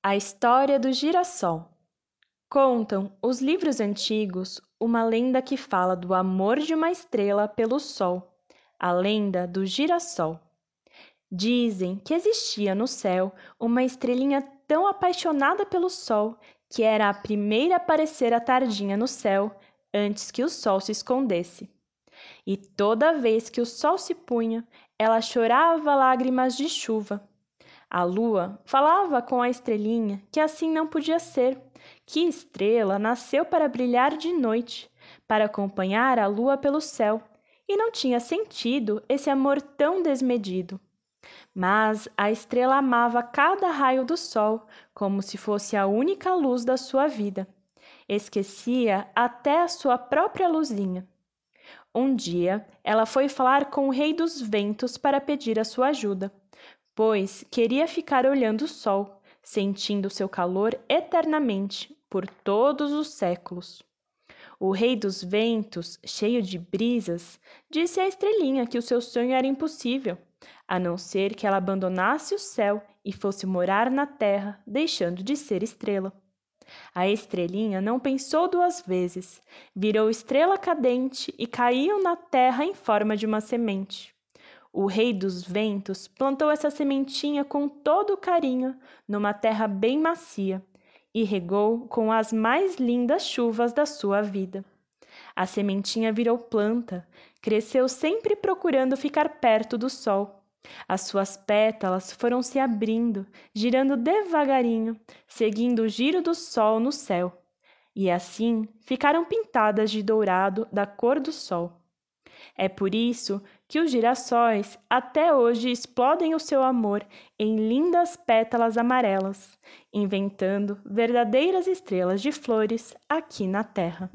A história do girassol. Contam os livros antigos uma lenda que fala do amor de uma estrela pelo sol, a lenda do girassol. Dizem que existia no céu uma estrelinha tão apaixonada pelo sol que era a primeira a aparecer à tardinha no céu, antes que o sol se escondesse. E toda vez que o sol se punha, ela chorava lágrimas de chuva a lua falava com a estrelinha que assim não podia ser, que estrela nasceu para brilhar de noite, para acompanhar a lua pelo céu, e não tinha sentido esse amor tão desmedido. Mas a estrela amava cada raio do sol como se fosse a única luz da sua vida. Esquecia até a sua própria luzinha. Um dia, ela foi falar com o rei dos ventos para pedir a sua ajuda pois queria ficar olhando o sol, sentindo seu calor eternamente, por todos os séculos. O rei dos ventos, cheio de brisas, disse à estrelinha que o seu sonho era impossível, a não ser que ela abandonasse o céu e fosse morar na terra, deixando de ser estrela. A estrelinha não pensou duas vezes, virou estrela cadente e caiu na terra em forma de uma semente. O rei dos ventos plantou essa sementinha com todo carinho numa terra bem macia e regou com as mais lindas chuvas da sua vida. A sementinha virou planta, cresceu sempre procurando ficar perto do sol. As suas pétalas foram se abrindo, girando devagarinho, seguindo o giro do sol no céu, e assim ficaram pintadas de dourado da cor do sol. É por isso que os girassóis até hoje explodem o seu amor em lindas pétalas amarelas, inventando verdadeiras estrelas de flores aqui na Terra.